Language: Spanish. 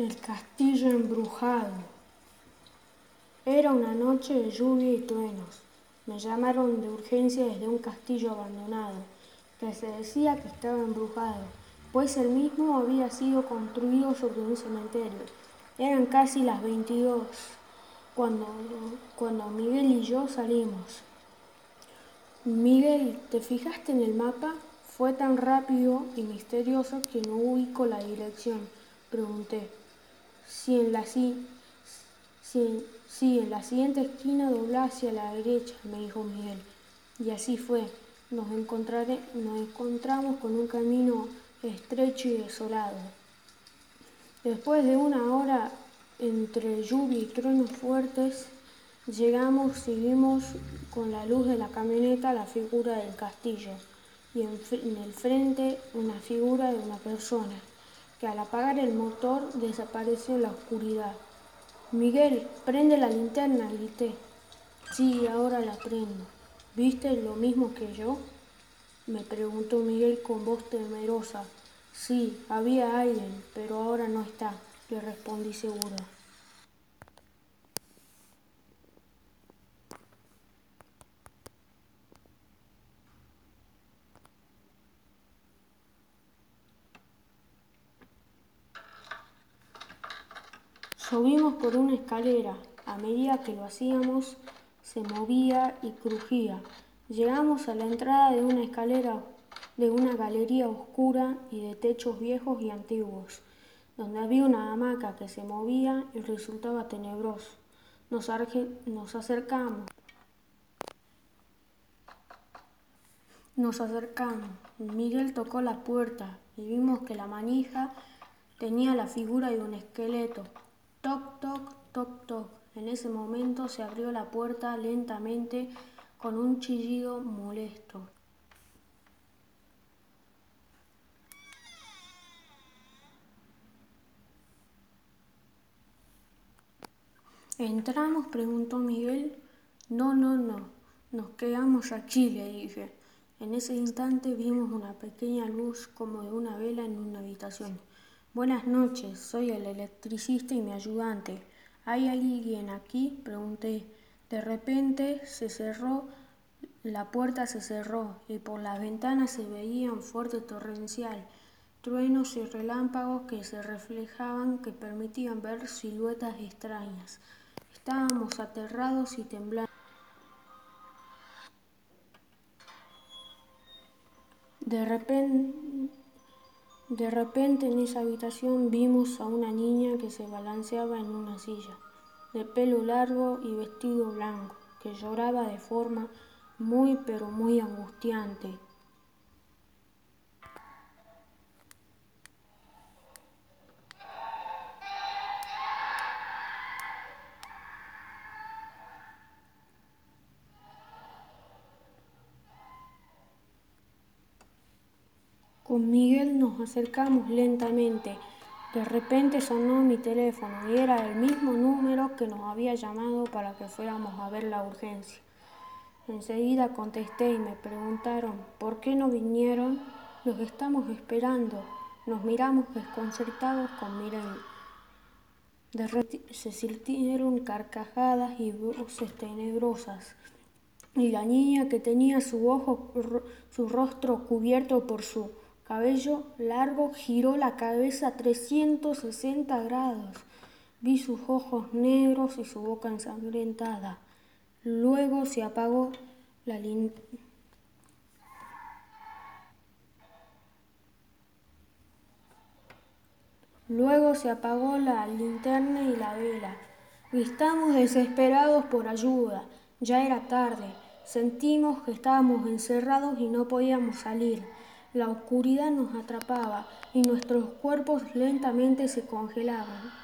El castillo embrujado. Era una noche de lluvia y truenos. Me llamaron de urgencia desde un castillo abandonado, que se decía que estaba embrujado, pues el mismo había sido construido sobre un cementerio. Eran casi las 22 cuando, cuando Miguel y yo salimos. Miguel, ¿te fijaste en el mapa? Fue tan rápido y misterioso que no ubico la dirección. Pregunté. Si en la, si, si, en la siguiente esquina dobla hacia la derecha, me dijo Miguel. Y así fue. Nos, nos encontramos con un camino estrecho y desolado. Después de una hora entre lluvia y truenos fuertes, llegamos y vimos con la luz de la camioneta la figura del castillo y en el frente una figura de una persona que al apagar el motor desapareció en la oscuridad. Miguel, prende la linterna, grité. Sí, ahora la prendo. ¿Viste lo mismo que yo? Me preguntó Miguel con voz temerosa. Sí, había alguien, pero ahora no está, le respondí segura. Subimos por una escalera. A medida que lo hacíamos, se movía y crujía. Llegamos a la entrada de una escalera de una galería oscura y de techos viejos y antiguos, donde había una hamaca que se movía y resultaba tenebroso. Nos, nos acercamos. Nos acercamos. Miguel tocó la puerta y vimos que la manija tenía la figura de un esqueleto. Toc, toc, toc, toc. En ese momento se abrió la puerta lentamente con un chillido molesto. ¿Entramos? preguntó Miguel. No, no, no. Nos quedamos aquí, le dije. En ese instante vimos una pequeña luz como de una vela en una habitación. Buenas noches, soy el electricista y mi ayudante. ¿Hay alguien aquí? pregunté. De repente se cerró, la puerta se cerró y por las ventanas se veía un fuerte torrencial, truenos y relámpagos que se reflejaban que permitían ver siluetas extrañas. Estábamos aterrados y temblando. De repente de repente en esa habitación vimos a una niña que se balanceaba en una silla, de pelo largo y vestido blanco, que lloraba de forma muy pero muy angustiante. Con Miguel nos acercamos lentamente. De repente sonó mi teléfono y era el mismo número que nos había llamado para que fuéramos a ver la urgencia. Enseguida contesté y me preguntaron por qué no vinieron. Los estamos esperando. Nos miramos desconcertados con Miguel. De repente se sintieron carcajadas y voces tenebrosas. Y la niña que tenía su ojo, su rostro cubierto por su cabello largo, giró la cabeza a 360 grados. Vi sus ojos negros y su boca ensangrentada. Luego se apagó la linterna. Luego se apagó la linterna y la vela. Estamos desesperados por ayuda. Ya era tarde. Sentimos que estábamos encerrados y no podíamos salir. La oscuridad nos atrapaba y nuestros cuerpos lentamente se congelaban.